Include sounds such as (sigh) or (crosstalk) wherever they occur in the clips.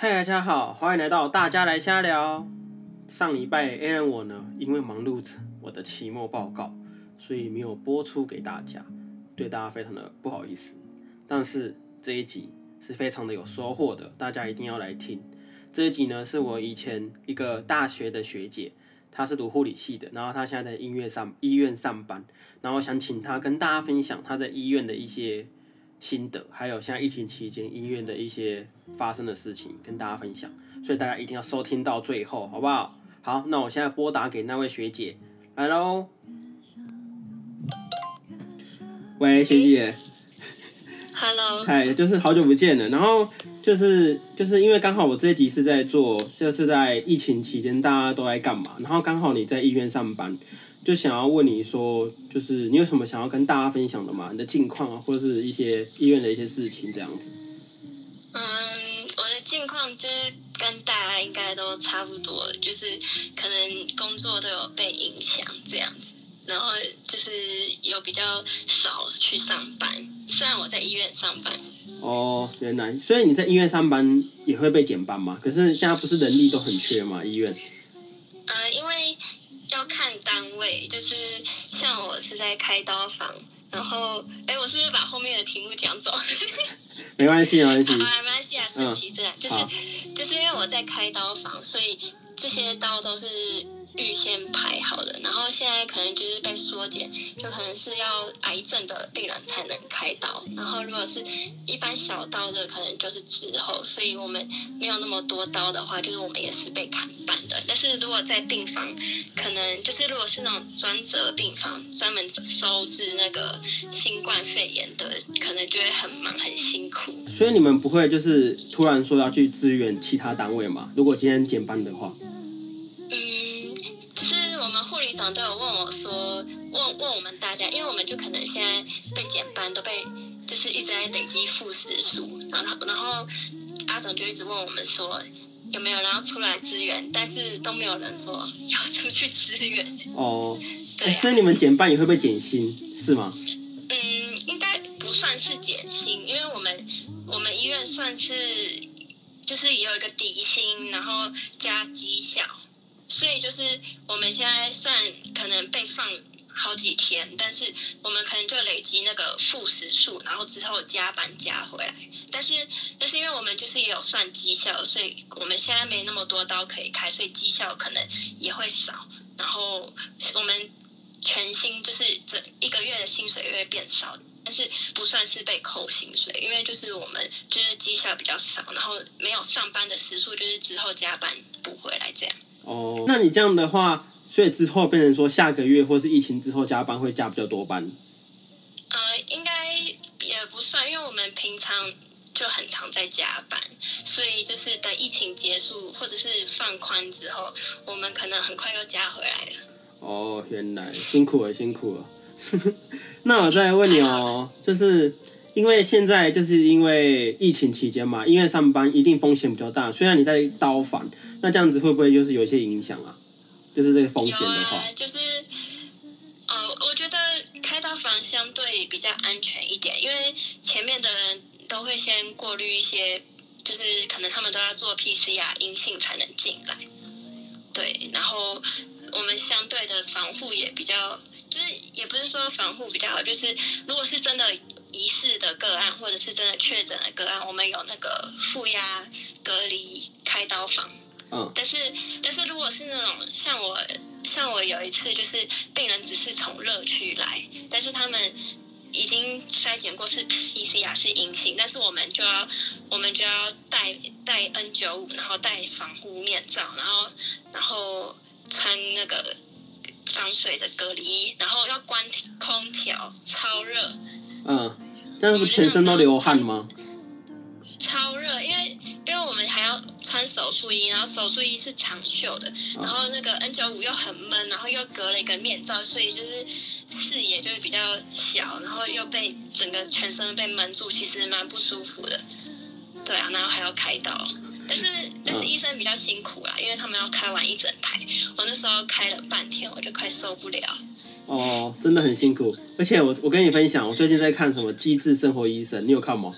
嗨，大家好，欢迎来到大家来瞎聊。上礼拜 A 人我呢，因为忙碌着我的期末报告，所以没有播出给大家，对大家非常的不好意思。但是这一集是非常的有收获的，大家一定要来听。这一集呢，是我以前一个大学的学姐，她是读护理系的，然后她现在在医院上医院上班，然后想请她跟大家分享她在医院的一些心得，还有现在疫情期间医院的一些发生的事情跟大家分享，所以大家一定要收听到最后，好不好？好，那我现在拨打给那位学姐，来喽。喂，学姐，Hello，嗨，就是好久不见了。然后就是就是因为刚好我这一集是在做，就是在疫情期间大家都在干嘛？然后刚好你在医院上班，就想要问你说，就是你有什么想要跟大家分享的吗？你的近况啊，或者是一些医院的一些事情这样子。嗯，我的近况就是跟大家应该都差不多，就是可能工作都有被影响这样子，然后就是有比较少去上班，虽然我在医院上班，哦，原来，所以你在医院上班也会被减班嘛？可是现在不是人力都很缺嘛？医院？单位，就是像我是在开刀房，然后哎，我是不是把后面的题目讲走？(laughs) 没关系，没关系。啊，没关系啊，顺其自然。就是就是因为我在开刀房，所以这些刀都是预先排好的。然后现在可能就是被缩减，就可能是要癌症的病人才能开刀。然后如果是一般小刀的，可能就是之后。所以我们没有那么多刀的话，就是我们也是被砍半的。但是如果在病房，可能就是如果是那种专责病房，专门收治那个新冠肺炎的，可能就会很忙很辛苦。所以你们不会就是突然说要去支援其他单位吗？如果今天减班的话？长都有问我说，问问我们大家，因为我们就可能现在被减班，都被就是一直在累积负时数，然后然后阿总就一直问我们说有没有人要出来支援，但是都没有人说要出去支援。哦，对所以你们减班也会被减薪是吗？嗯，应该不算是减薪，因为我们我们医院算是就是也有一个底薪，然后加绩效，所以就是我们现在算可能被放好几天，但是我们可能就累积那个负时数，然后之后加班加回来。但是但是因为我们就是也有算绩效，所以我们现在没那么多刀可以开，所以绩效可能也会少。然后我们全薪就是整一个月的薪水也会变少，但是不算是被扣薪水，因为就是我们就是绩效比较少，然后没有上班的时数，就是之后加班补回来这样。哦，那你这样的话，所以之后变成说下个月或是疫情之后加班会加比较多班。呃，应该也不算，因为我们平常就很常在加班，所以就是等疫情结束或者是放宽之后，我们可能很快又加回来了。哦，原来辛苦了，辛苦了。(laughs) 那我再问你哦，就是因为现在就是因为疫情期间嘛，因为上班一定风险比较大。虽然你在刀房，那这样子会不会就是有一些影响啊？就是这个风险的话啊，，就是呃，我觉得开刀房相对比较安全一点，因为前面的人都会先过滤一些，就是可能他们都要做 PCR 阴性才能进来，对，然后我们相对的防护也比较，就是也不是说防护比较好，就是如果是真的疑似的个案，或者是真的确诊的个案，我们有那个负压隔离开刀房。嗯，但是，但是如果是那种像我，像我有一次就是病人只是从热区来，但是他们已经筛检过是 PCR 是阴性，但是我们就要我们就要戴戴 N 九五然后戴防护面罩，然后然后穿那个防水的隔离衣，然后要关空调，超热，嗯，但是不全身都流汗吗？超热，因为因为我们还要穿手术衣，然后手术衣是长袖的，然后那个 N 九五又很闷，然后又隔了一个面罩，所以就是视野就会比较小，然后又被整个全身被闷住，其实蛮不舒服的。对啊，然后还要开刀，但是但是医生比较辛苦啦，因为他们要开完一整台，我那时候开了半天，我就快受不了。哦，真的很辛苦。而且我我跟你分享，我最近在看什么《机智生活医生》，你有看吗？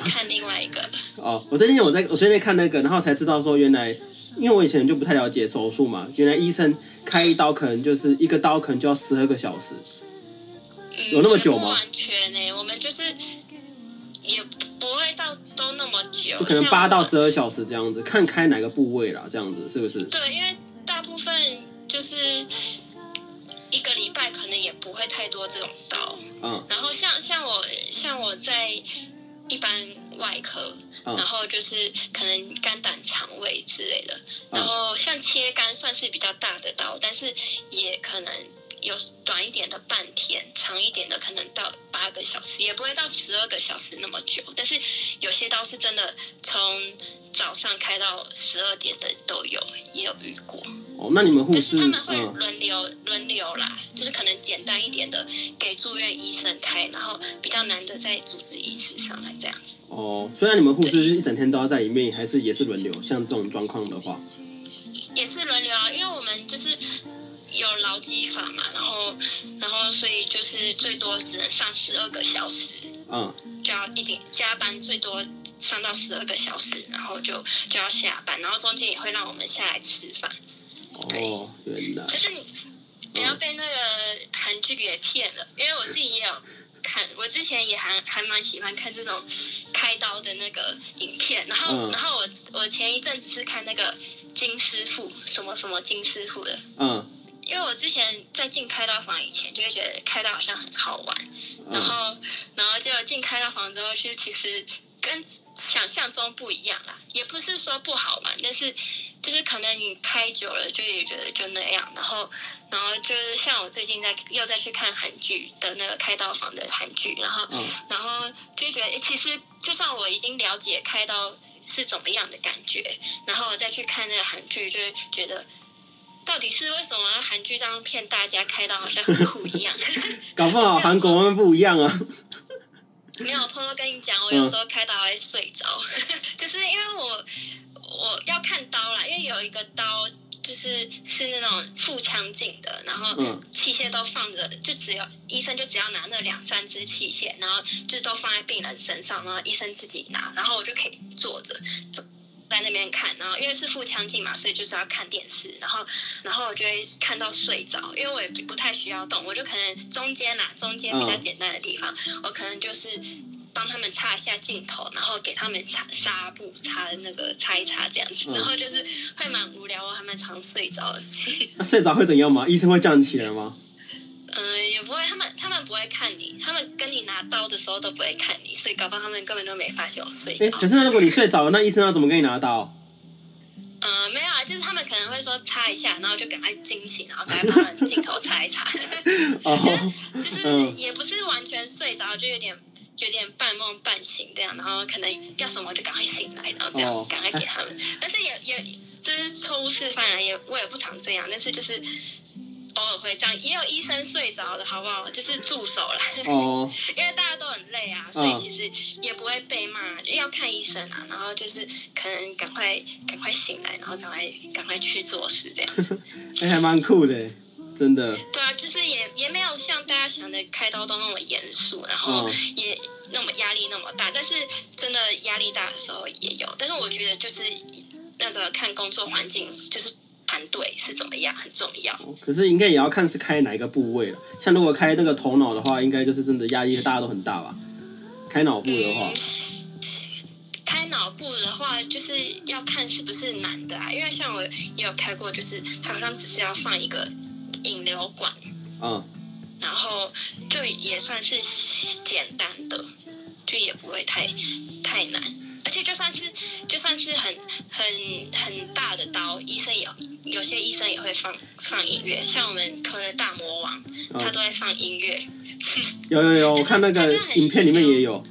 看另外一个。哦，我最近我在我最近看那个，然后才知道说原来，因为我以前就不太了解手术嘛，原来医生开一刀可能就是一个刀可能就要十二个小时。嗯有那么久吗不完全呢、我们就是也不会到都那么久，就可能八到十二小时这样子，看开哪个部位啦，这样子是不是？对，因为大部分就是一个礼拜可能也不会太多这种刀。嗯然后像像我像我在一般外科，嗯然后就是可能肝胆肠胃之类的，然后像切肝算是比较大的刀，但是也可能有短一点的半天，长一点的可能到八个小时，也不会到十二个小时那么久。但是有些刀是真的从早上开到十二点的都有，也有遇过。哦，那你们护但士是他们会嗯轮流轮流啦，就是可能简单一点的给住院医生开，然后比较难的再主治医师上来这样子。哦，虽然你们护士是一整天都要在里面，还是也是轮流。像这种状况的话，也是轮流啊，因为我们就是有劳基法嘛，然后然后所以就是最多只能上十二个小时，嗯，就要一点加班最多上到十二个小时，然后就就要下班，然后中间也会让我们下来吃饭。哦，原来。就是你不要被那个韩剧给骗了，因为我自己也有看，我之前也还还蛮喜欢看这种开刀的那个影片，然后、嗯。然后我我前一阵子是看那个金师傅什么什么金师傅的，嗯。因为我之前在进开刀房以前就会觉得开刀好像很好玩，然嗯后然后就进开刀房之后，其实其实跟想象中不一样啦，也不是说不好玩，但是就是可能你开久了就也觉得就那样，然后然后就是像我最近在又再去看韩剧的那个开刀房的韩剧，然后、嗯然后就觉得诶其实就算我已经了解开刀是怎么样的感觉，然后我再去看那个韩剧，就会觉得。到底是为什么韩剧这样骗大家开刀好像很酷一样？(laughs) 搞不好韩国他们不一样啊。没有偷偷跟你讲，我有时候开刀还会睡着，(laughs) 就是因为我我要看刀啦，因为有一个刀就是是那种腹腔镜的，然后嗯。器械都放着，就只有医生就只要拿那两三支器械，然后就都放在病人身上，然后医生自己拿，然后我就可以坐着在那边看，然后因为是腹腔镜嘛，所以就是要看电视，然后然后我就会看到睡着，因为我也不太需要动，我就可能中间啦，中间比较嗯。简单的地方，我可能就是帮他们擦一下镜头，然后给他们擦纱布擦那个擦一擦这样子，嗯 (laughs) 然后就是会蛮无聊，我还蛮常睡着的。(laughs) 那睡着会怎样吗？医生会叫你起来吗？嗯，也不会，他们他们不会看你，他们跟你拿刀的时候都不会看你，所以搞不好他们根本都没发现我睡哎、着。可是那如果你睡着了，那医生要怎么给你拿刀？(laughs) 嗯，没有啊，就是他们可能会说擦一下，然后就赶快惊醒，然后赶快把镜头擦一擦。哦，就是嗯也不是完全睡着，就有点有点半梦半醒这样，然后可能要什么就赶快醒来，然后这哦样赶快给他们。(laughs) 但是也也这是错误示范啊，也我也不常这样，但是就是偶尔会这样，也有医生睡着的好不好？就是助手啦。哦，(laughs) 因为大家都很累啊，所以其实也不会被骂，要看医生啊。然后就是可能赶快赶快醒来，然后赶快赶快去做事这样子。(laughs) 哎、还蛮酷的，真的。对啊，就是也也没有像大家想的开刀都那么严肃，然后嗯也那么压力那么大。但是真的压力大的时候也有，但是我觉得就是那个看工作环境，就是团队是怎么样很重要。可是应该也要看是开哪一个部位了。像如果开那个头脑的话，应该就是真的压力大家都很大吧？开脑部的话嗯，，开脑部的话，就是要看是不是男的啊，因为像我也有开过，就是他好像只是要放一个引流管，嗯，然后就也算是简单的，就也不会太太难。而且就算是就算是很很很大的刀，医生也有些医生也会放放音乐，像我们科的大魔王，他都会放音乐。有有有，(laughs) 我看那个影片里面也有。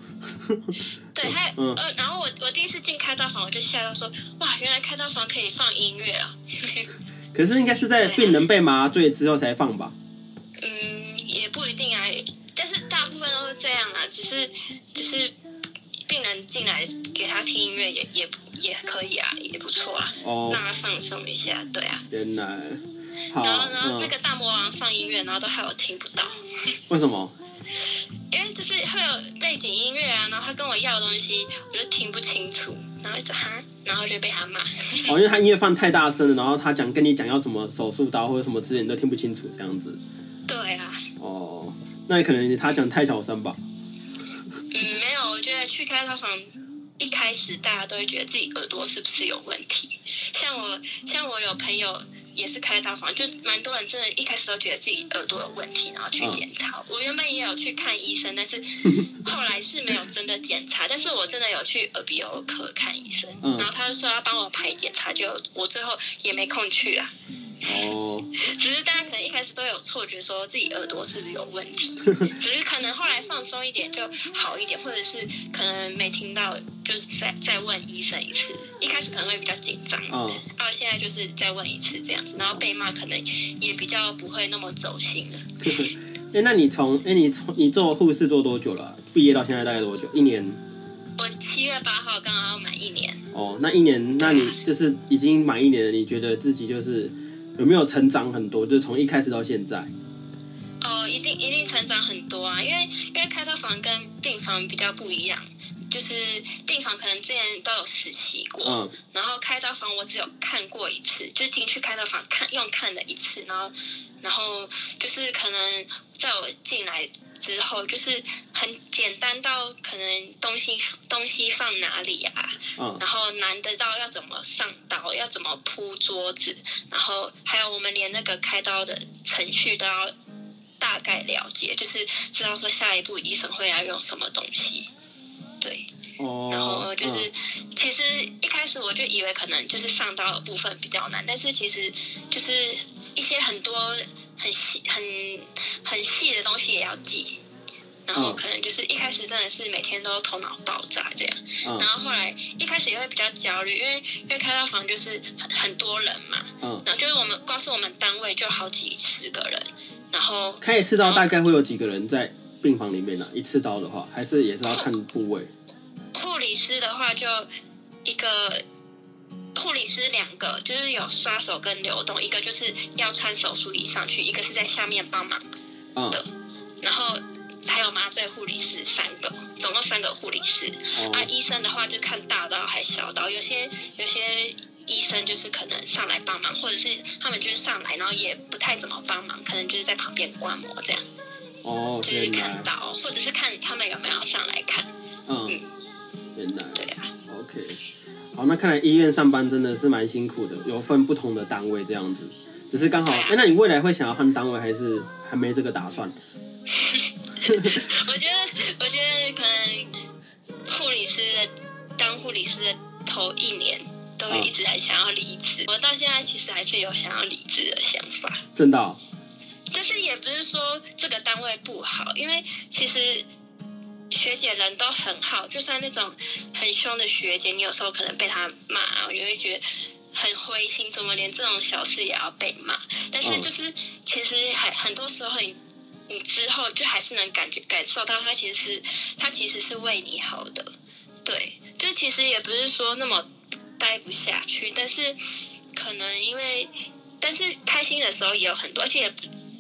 (laughs) 对，他嗯呃，然后我我第一次进开刀房，我就吓到说，哇，原来开刀房可以放音乐啊！可是应该是在病人被麻醉之后才放吧？嗯，也不一定啊，但是大部分都是这样啊，只是只是病人进来给他听音乐也也也可以啊，也不错啊，哦让他放松一下，对啊。原来，好，然后然后那嗯，个大魔王放音乐，然后都害我听不到，(laughs) 为什么？因为就是会有背景音乐啊，然后他跟我要东西，我就听不清楚，然后一直哈，然后就被他骂。哦，因为他音乐放太大声了，然后他讲跟你讲要什么手术刀或者什么之类，你都听不清楚这样子。对啊，哦，那可能他讲太小声吧。嗯，没有，我觉得去开刀房一开始大家都会觉得自己耳朵是不是有问题。像我，像我有朋友也是开刀房，就蛮多人真的一开始都觉得自己耳朵有问题，然后去检查。我原本也有去看医生，但是 (laughs) 后来是没有真的检查。但是我真的有去耳鼻喉科看医生，然后他就说要帮我排检查，就我最后也没空去啊。哦，(laughs) 只是大家可能一开始都有错觉，说自己耳朵是不是有问题，(laughs) 只是可能后来放松一点就好一点，或者是可能没听到，就是再再问医生一次。一开始可能会比较紧张，嗯，然后现在就是再问一次这样子，然后被骂可能也比较不会那么走心了。(laughs) 哎，那你从哎你从你做护士做多久了？毕业到现在大概多久？一年？我七月八号刚好要满一年。哦，那一年，那你就是已经满一年了，你觉得自己就是？有没有成长很多？就是从一开始到现在。哦，一定一定成长很多啊！因为因为开刀房跟病房比较不一样，就是病房可能之前都有实习过，嗯，然后开刀房我只有看过一次，就进去开刀房看用看了一次，然后然后就是可能在我进来。之后就是很简单到可能东西东西放哪里啊，然后难得到要怎么上刀，要怎么铺桌子，然后还有我们连那个开刀的程序都要大概了解，就是知道说下一步医生会要用什么东西，对，然后就是其实一开始我就以为可能就是上刀的部分比较难，但是其实就是一些很多。很细、很很细的东西也要记，然后可能就是一开始真的是每天都头脑爆炸这样，然后后来一开始也会比较焦虑，因为因为开刀房就是很很多人嘛，嗯，然后就是我们光是我们单位就好几十个人，然后开一次刀大概会有几个人在病房里面呢？一次刀的话，还是也是要看部位。护理师的话就一个。护理师两个就是有刷手跟流动，一个就是要穿手术衣上去，一个是在下面帮忙的，然后还有麻醉护理师三个，总共三个护理师。啊，医生的话就看大刀还小刀，有些有些医生就是可能上来帮忙，或者是他们就是上来然后也不太怎么帮忙，可能就是在旁边观摩这样。哦，就是看到，或者是看他们有没有上来看。嗯，原来。对啊。OK。好，那看来医院上班真的是蛮辛苦的，有分不同的单位这样子。只是刚好，哎，那你未来会想要换单位，还是还没这个打算？(laughs) 我觉得，我觉得可能护理师当护理师的头一年，都一直很想要离职。我到现在其实还是有想要离职的想法。真的？也不是说这个单位不好，因为其实。学姐人都很好，就算那种很凶的学姐，你有时候可能被她骂，你会觉得很灰心，怎么连这种小事也要被骂？但是就是其实很很多时候，你你之后就还是能感觉感受到，他其实是他其实是为你好的，对，就其实也不是说那么待不下去，但是可能因为，但是开心的时候也有很多，而且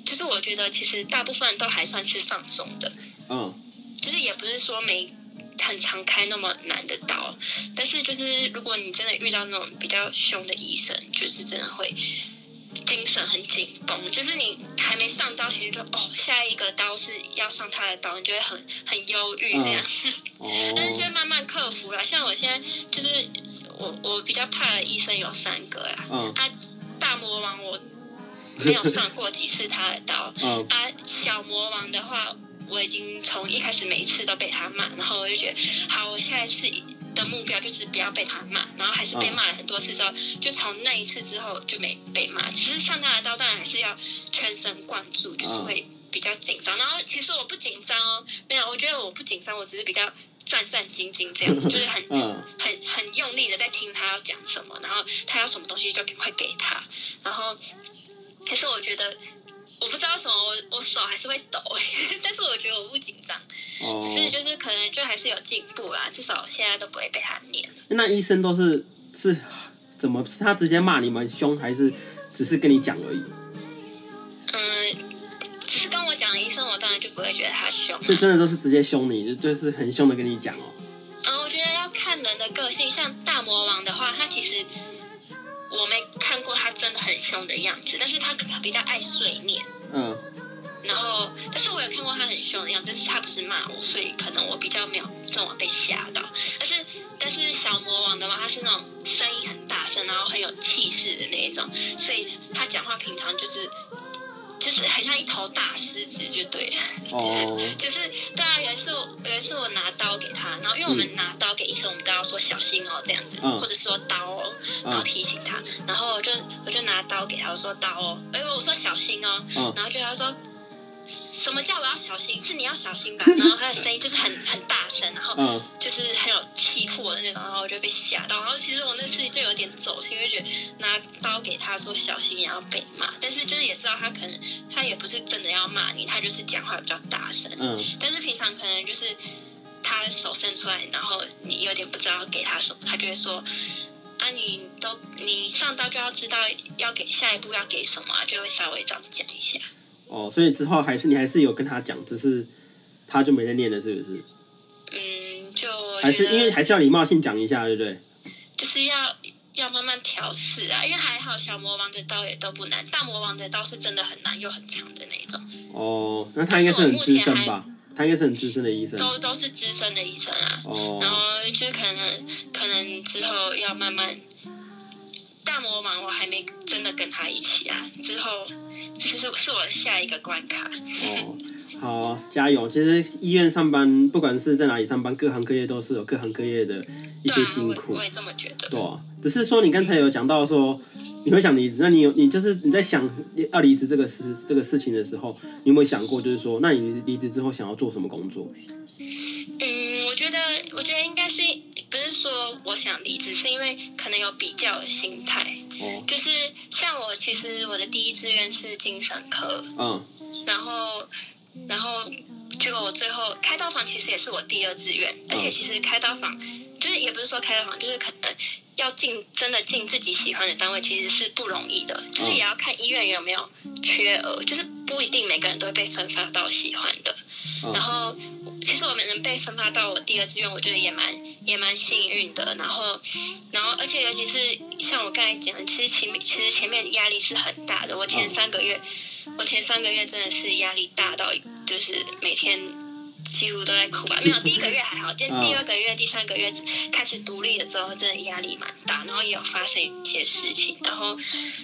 就是我觉得其实大部分都还算是放松的，嗯。就是也不是说没很常开那么难的刀，但是就是如果你真的遇到那种比较凶的医生，就是真的会精神很紧绷。就是你还没上刀前就哦，下一个刀是要上他的刀，你就会很很忧郁这样。(laughs) 但是就慢慢克服了。像我现在就是我我比较怕的医生有三个啦。嗯。啊，大魔王我没有上过几次他的刀。嗯。(laughs) 啊，小魔王的话。我已经从一开始每一次都被他骂，然后我就觉得，好，我下一次的目标就是不要被他骂，然后还是被骂了很多次之后，就从那一次之后就没被骂。其实上他的刀，当然还是要全神贯注，就是会比较紧张。然后其实我不紧张哦，没有，我觉得我不紧张，我只是比较战战兢兢这样子，(laughs) 就是很很很用力的在听他要讲什么，然后他要什么东西就赶快给他。然后，可是我觉得。我不知道什么，我我手还是会抖，(laughs) 但是我觉得我不紧张，只是就是可能就还是有进步啦，至少现在都不会被他念。那医生都是是怎么？是他直接骂你们凶，还是只是跟你讲而已？嗯，只是跟我讲医生，我当然就不会觉得他凶、啊。所以真的都是直接凶你，就就是很凶的跟你讲哦。嗯，我觉得要看人的个性，像大魔王的话，他其实我没看过他真的很凶的样子，但是他比较爱碎念。嗯，然后，但是我有看过他很凶的样子，但是他不是骂我，所以可能我比较没有这么被吓到。但是，但是小魔王的话，他是那种声音很大声，然后很有气势的那一种，所以他讲话平常就是就是很像一头大狮子，就对。了。哦，(laughs) 就是对啊，有一次我有一次我拿刀给他，然后因为我们拿刀给医生，我们都要说小心哦这样子，嗯。或者说刀哦，然后提醒他，然后我就我就拿刀给他，我说刀哦，哎我说小心哦，嗯。然后就他说什么叫我要小心？是你要小心吧？(laughs) 然后他的声音就是很很大声，然后嗯就是很有气魄的那种，然后我就被吓到。然后其实我那次就有点走心，因为觉得拿刀给他说小心然后被骂，但是就是也知道他可能他也不是真的要骂你，他就是讲话比较大声。嗯，但是平常可能就是他手伸出来，然后你有点不知道给他什么，他就会说。啊，你都你上刀就要知道要给下一步要给什么、啊，就会稍微这样讲一下。哦，所以之后还是你还是有跟他讲，只是他就没在念了，是不是？嗯，就还是因为还是要礼貌性讲一下，对不对？就是要要慢慢调试啊，因为还好小魔王的刀也都不难，大魔王的刀是真的很难又很长的那种，哦，那他应该是很资深吧？他应该是很资深的医生。都都是资深的医生啊。哦然哦，后就可能可能之后要慢慢，大魔王我还没真的跟他一起啊，之后这是是我下一个关卡。哦，好，加油！其实医院上班，不管是在哪里上班，各行各业都是有各行各业的一些辛苦我我。也这么觉得。对啊，只是说你刚才有讲到说你会想离职，那你有你就是你在想要离职这个事这个事情的时候，你有没有想过，就是说，那你离职之后想要做什么工作？嗯，我觉得，我觉得应该是不是说我想离职，是因为可能有比较的心态。哦，就是像我，其实我的第一志愿是精神科，嗯，然后，然后结果我最后开刀房其实也是我第二志愿，而且其实开刀房就是也不是说开刀房，就是可能要进真的进自己喜欢的单位，其实是不容易的，就是也要看医院有没有缺额，就是不一定每个人都会被分发到喜欢的。嗯然后，其实我们能被分发到我第二志愿，我觉得也蛮也蛮幸运的。然后，然后，而且尤其是像我刚才讲的，其实前面其实前面压力是很大的。我前三个月，我前三个月真的是压力大到，就是每天几乎都在哭吧。没有，第一个月还好，但嗯第二个月、第三个月开始独立了之后，真的压力蛮大，然后也有发生一些事情，然后，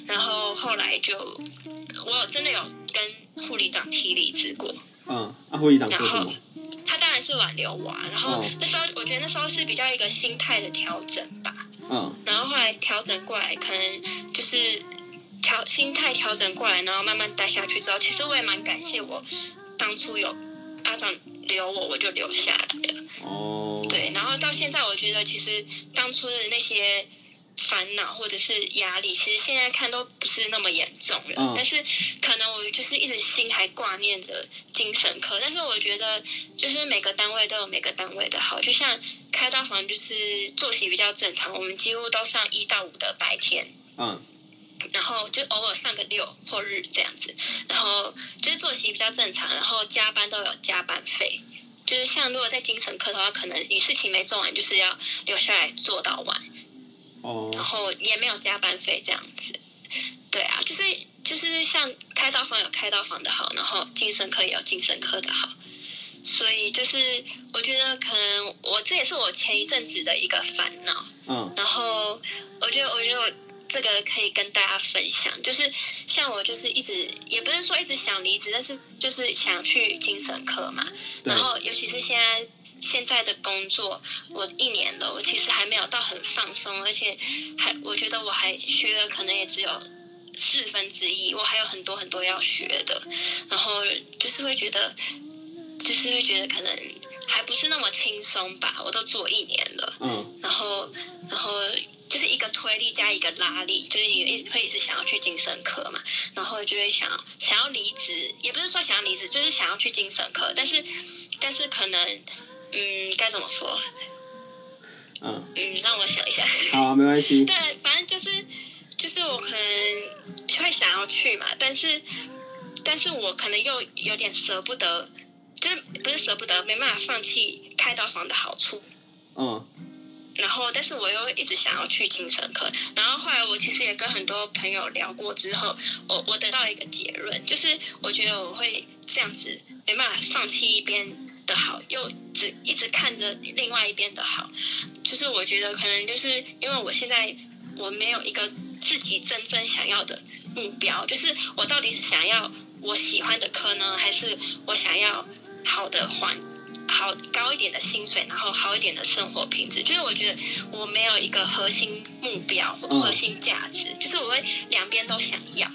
然后后来就，我有真的有跟护理长提离职过。嗯，啊，护理长然后？他当然是挽留我、啊，然后哦那时候我觉得那时候是比较一个心态的调整吧，嗯，然后后来调整过来，可能就是调心态调整过来，然后慢慢待下去之后，其实我也蛮感谢我当初有阿长留我，我就留下来了。哦，对，然后到现在，我觉得其实当初的那些烦恼或者是压力，其实现在看都不是那么严重了。嗯但是可能我就是一直心还挂念着精神科，但是我觉得就是每个单位都有每个单位的好，就像开刀房就是作息比较正常，我们几乎都上一到五的白天。嗯，然后就偶尔上个六或日这样子，然后就是作息比较正常，然后加班都有加班费。就是像如果在精神科的话，可能你事情没做完，就是要留下来做到晚，哦然哦，后也没有加班费这样子。对啊，就是就是像开刀房有开刀房的好，然后精神科也有精神科的好，所以就是我觉得可能我这也是我前一阵子的一个烦恼。嗯，然后我觉得，我觉得我这个可以跟大家分享，就是像我就是一直也不是说一直想离职，但是就是想去精神科嘛。然后尤其是现在现在的工作，我一年了，我其实还没有到很放松，而且还我觉得我还学了可能也只有四分之一，我还有很多很多要学的。然后就是会觉得，就是会觉得可能还不是那么轻松吧，我都做一年了。嗯，然后，然后就是一个推力加一个拉力，就是你一直会一直想要去精神科嘛，然后就会想想要离职，也不是说想要离职，就是想要去精神科，但是但是可能，嗯，该怎么说？嗯，嗯，让我想一下。好啊，没关系。(laughs) 对，反正就是就是我可能会想要去嘛，但是但是我可能又有点舍不得，就是不是舍不得，没办法放弃开刀房的好处。嗯然后，但是我又一直想要去精神科。然后后来我其实也跟很多朋友聊过之后，我我得到一个结论，就是我觉得我会这样子没办法放弃一边的好，又只一直看着另外一边的好。就是我觉得可能就是因为我现在我没有一个自己真正想要的目标，就是我到底是想要我喜欢的科呢，还是我想要好的环好高一点的薪水，然后好一点的生活品质。就是我觉得我没有一个核心目标核心价值，就是我会两边都想要。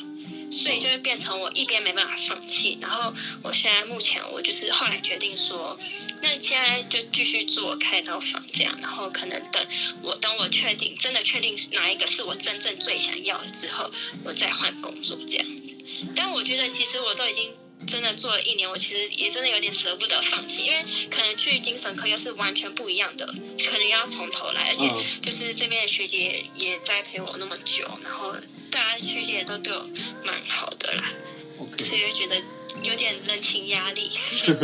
所以就会变成我一边没办法放弃，然后我现在目前我就是后来决定说，那现在就继续做开刀房这样，然后可能等我等我确定真的确定哪一个是我真正最想要的之后，我再换工作这样子。但我觉得其实我都已经真的做了一年，我其实也真的有点舍不得放弃，因为可能去精神科又是完全不一样的，可能要从头来，而且嗯就是这边的学姐也在陪我那么久，然后大家学姐也都对我蛮好的啦。所以就觉得有点人情压力。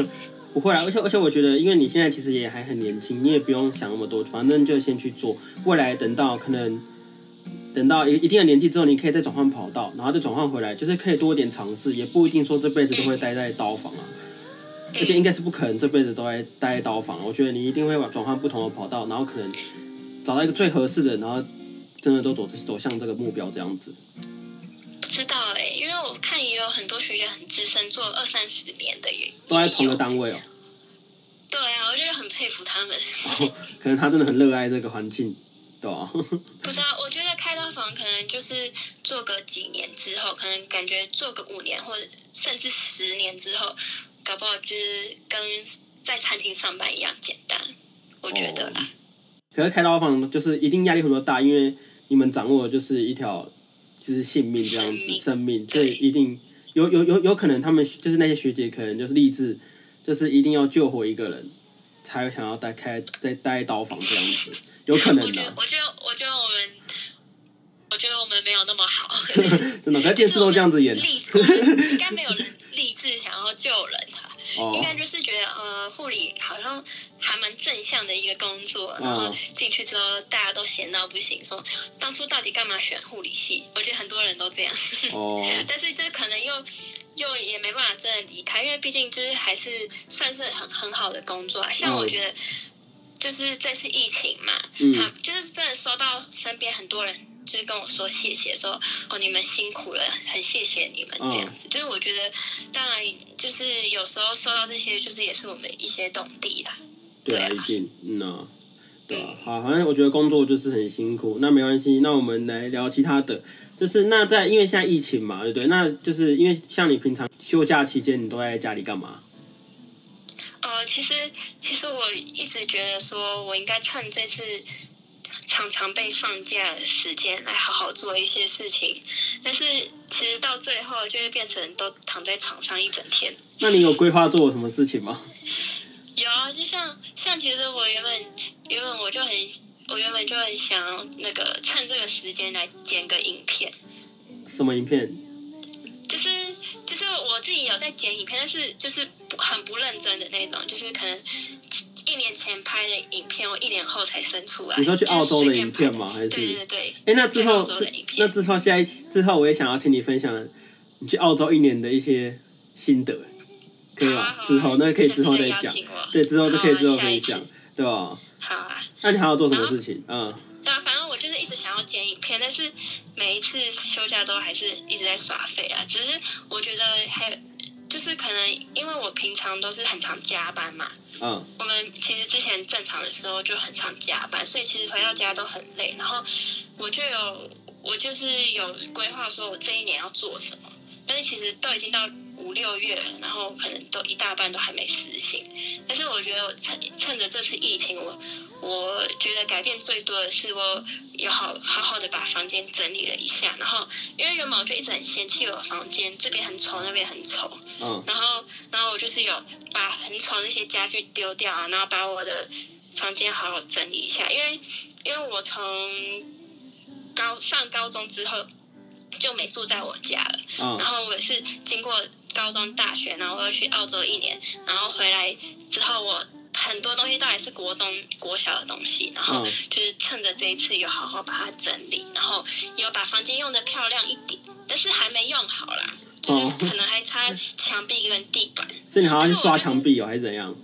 (laughs) 不会啦，而且而且我觉得，因为你现在其实也还很年轻，你也不用想那么多，反正就先去做。未来等到可能等到一一定的年纪之后，你可以再转换跑道，然后再转换回来，就是可以多一点尝试，也不一定说这辈子都会待在刀房啊。而且应该是不可能这辈子都在待在刀房，我觉得你一定会转换不同的跑道，然后可能找到一个最合适的，然后真的都走走向这个目标这样子。不知道哎、因为我看也有很多学姐很资深，做二三十年的也都在同也有个单位哦、对啊，我觉得很佩服他们。可能他真的很热爱这个环境，不知道，我觉得开刀房可能就是做个几年之后，可能感觉做个五年或者甚至十年之后，搞不好就是跟在餐厅上班一样简单。我觉得啦，可是开刀房就是一定压力很多大，因为你们掌握的就是一条就是性命这样子，生命所对。以一定有有有有可能他们就是那些学姐可能就是立志，就是一定要救活一个人，才想要待开再待刀房这样子，有可能我觉得的，，我觉得，我觉得我们，我觉得我们没有那么好。(laughs) (laughs) 真的，可是电视都这样子演。励志，(laughs) 应该没有人励志想要救人啊。哦。应，该就是觉得呃，护理好像还蛮正向的一个工作，然后嗯进去之后大家都闲到不行，说当初到底干嘛选护理系？我觉得很多人都这样，哦，但是这可能又又也没办法真的离开，因为毕竟就是还是算是很很好的工作啊。像嗯我觉得。就是这次疫情嘛，嗯很就是真的收到身边很多人就是跟我说谢谢，说哦你们辛苦了，很谢谢你们这样嗯子。就是我觉得，当然就是有时候收到这些，就是也是我们一些动力啦。对啊，对啊一定，嗯啊，对啊，好，反正我觉得工作就是很辛苦，那没关系，那我们来聊其他的，就是那在因为现在疫情嘛，对不对？那就是因为像你平常休假期间，你都在家里干嘛？呃，其实其实我一直觉得说，我应该趁这次常常被放假的时间来好好做一些事情，但是其实到最后就会变成都躺在床上一整天。那你有规划做什么事情吗？有啊，就像像其实我原本原本我就很我原本就很想那个趁这个时间来剪个影片，什么影片？就是就是我自己有在剪影片，但是就是很不认真的那种，就是可能一年前拍的影片，我一年后才生出来。你说去澳洲的影片吗？还是？对对对，哎、那之后那之后下一之后，我也想要请你分享你去澳洲一年的一些心得，可以吗？好啊好啊之后那可以之后再讲对，之后就可以之后分享次，对吧？好啊。那你还要做什么事情？嗯，对啊，反正我就是一直想要剪影片，但是每一次休假都还是一直在耍废啊。只是我觉得还有，就是可能因为我平常都是很常加班嘛，嗯，我们其实之前正常的时候就很常加班，所以其实回到家都很累。然后我就有，我就是有规划说我这一年要做什么，但是其实都已经到五六月了，然后可能都一大半都还没实行。但是我觉得我趁趁着这次疫情，我我觉得改变最多的是我有好好好的把房间整理了一下，然后因为原本我就一直很嫌弃我的房间，这边很丑，那边很丑，嗯，然后，然后我就是有把很丑那些家具丢掉啊，然后把我的房间好好整理一下，因为因为我从高上高中之后就没住在我家了，嗯然后我也是经过高中、大学，然后我又去澳洲一年，然后回来之后，我很多东西都还是国中、国小的东西，然后嗯就是趁着这一次有好好把它整理，然后有把房间用的漂亮一点，但是还没用好啦，就是哦可能还差墙壁跟地板。所以你还要去刷墙壁哦，还是怎样？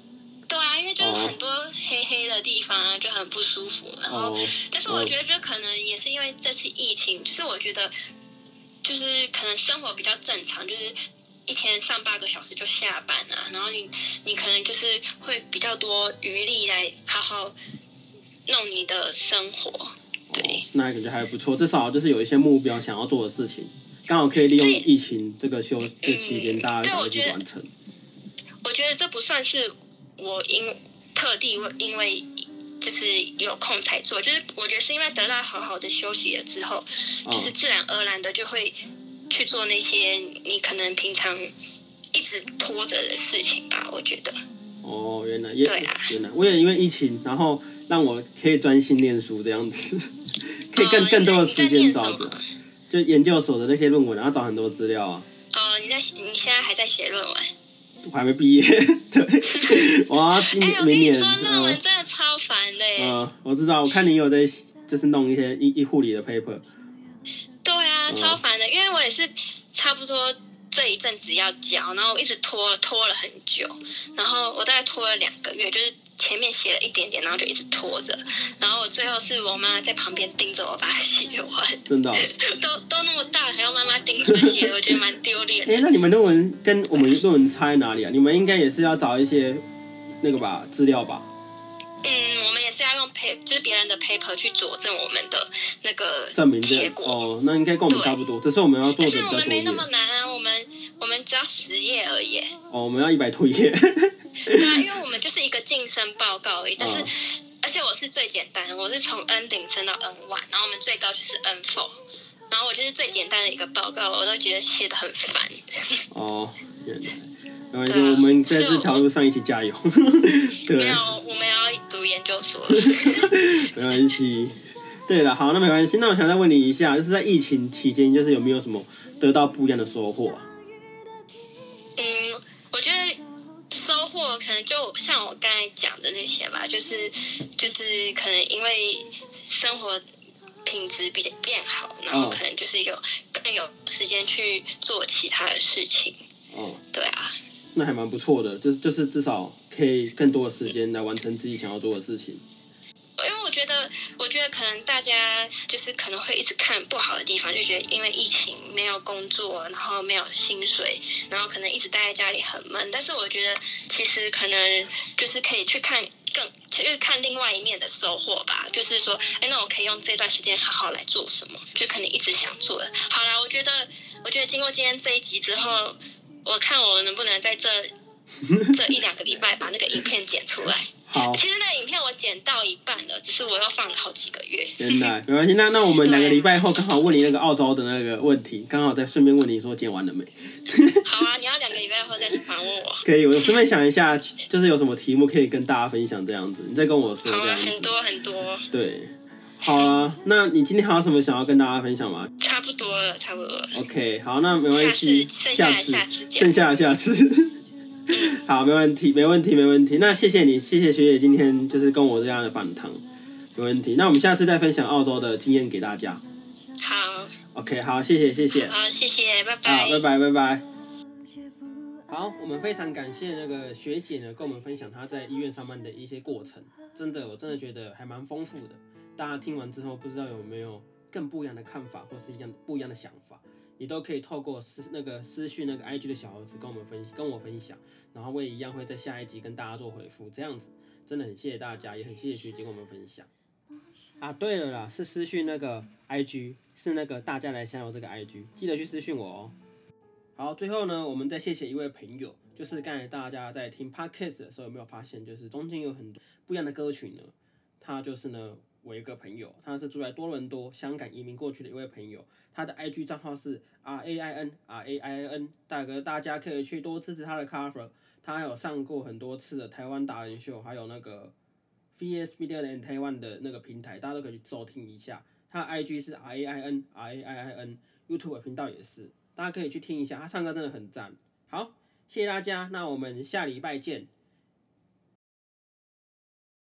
对啊，因为就是哦很多黑黑的地方啊，就很不舒服。然后，哦，但是我觉得，就可能也是因为这次疫情，就是我觉得，就是可能生活比较正常，就是一天上八个小时就下班啊，然后你你可能就是会比较多余力来好好弄你的生活。对哦，那感觉还不错，至少就是有一些目标想要做的事情，刚好可以利用疫情这个休这期间，嗯大家赶快对我觉得去完成。我觉得这不算是我因特地为因为就是有空才做，就是我觉得是因为得到好好的休息了之后，就是哦，自然而然的就会去做那些你可能平常一直拖着的事情吧。我觉得，哦，原来也对啊原来我也因为疫情，然后让我可以专心念书这样子，(laughs) 可以更哦更多的时间找着，就研究所的那些论文，然后找很多资料啊。哦，你在你现在还在写论文？我还没毕业，(laughs) 对，(laughs) 我要今哎、我跟明年，你说，论文嗯真的超烦的耶。嗯，我知道，我看你有在就是弄一些一一护理的 paper，对啊，嗯。超烦的，因为我也是差不多这一阵子要交，然后我一直拖拖了很久，然后我大概拖了两个月，就是前面写了一点点，然后就一直拖着，然后我最后是我妈在旁边盯着我把它写完，真的哦、(laughs) 都都那么大了还要妈妈盯着写，我觉得蛮丢脸哎、的。那你们论文跟我们论文差在哪里啊？你们应该也是要找一些那个吧资料吧？嗯，我们也是要用 paper，就是别人的 paper 去佐证我们的那个证明这结果。哦，那应该跟我们差不多，只是我们要做但的比较多页是我们没那么难啊，我们我们只要十页而已。哦，我们要一百多页。对啊，因为我们就是一个晋升报告而已，但是、嗯而且我是最简单，我是从 N 零升到 N one，然后我们最高就是 N four，然后我就是最简单的一个报告，我都觉得写的很烦。哦，原来，没关系，对啊我们在这条路上一起加油。(laughs) 对没，有，我们研究所。(laughs) 没关系。对了，好，那没关系。那我想再问你一下，就是在疫情期间，就是有没有什么得到不一样的收获啊？嗯，我觉得收获可能就像我刚才讲的那些吧，就是就是可能因为生活品质比较变好，然后哦可能就是有更有时间去做其他的事情。哦，对啊，那还蛮不错的，就是就是至少可以更多的时间来完成自己想要做的事情。因为我觉得，我觉得可能大家就是可能会一直看不好的地方，就觉得因为疫情没有工作，然后没有薪水，然后可能一直待在家里很闷。但是我觉得，其实可能就是可以去看更，就是看另外一面的收获吧。就是说，哎，那我可以用这段时间好好来做什么，就可能一直想做的。好啦，我觉得，我觉得经过今天这一集之后，我看我能不能在这 (laughs) 这一两个礼拜把那个影片剪出来。好，其实那个影片我剪到一半了，只是我又放了好几个月。原来没关系。那那我们 (laughs) 两个礼拜后刚好问你那个澳洲的那个问题，刚好再顺便问你说剪完了没？(laughs) 好啊，你要两个礼拜后再访问我。可以，我顺便想一下，就是有什么题目可以跟大家分享这样子，你再跟我说好啊，这样子。很多很多，对，好啊。那你今天还有什么想要跟大家分享吗差不多了，差不多了。？OK，好，那没关系，下次下次剩下的下次。(laughs) 好，没问题，没问题，没问题。那谢谢你，谢谢学姐今天就是跟我这样的访谈，没问题。那我们下次再分享澳洲的经验给大家。好，OK，好，谢谢，谢谢。好，谢谢，拜拜好，拜。拜拜，拜拜。好，我们非常感谢那个学姐呢，跟我们分享她在医院上班的一些过程。真的，我真的觉得还蛮丰富的。大家听完之后，不知道有没有更不一样的看法，或是一样不一样的想法，你都可以透过私那个私讯那个 IG 的小盒子跟我们分跟我分享，然后我也一样会在下一集跟大家做回复。这样子，真的很谢谢大家，也很谢谢学姐跟我们分享。啊，对了啦，是私讯那个 IG，是那个大家来相聊这个 IG，记得去私讯我哦。好，最后呢，我们再谢谢一位朋友，就是刚才大家在听 podcast 的时候有没有发现，就是中间有很多不一样的歌曲呢？他就是呢，我一个朋友，他是住在多伦多，香港移民过去的一位朋友，他的 IG 账号是 R A I N R A I N，大哥大家可以去多支持他的 cover，他还有上过很多次的台湾达人秀，还有那个 VS Media and 台湾的那个平台，大家都可以去收听一下。他 IG 是 R A I N R A I I N，YouTube 频道也是，大家可以去听一下，他唱歌真的很赞，好，谢谢大家，那我们下礼拜见。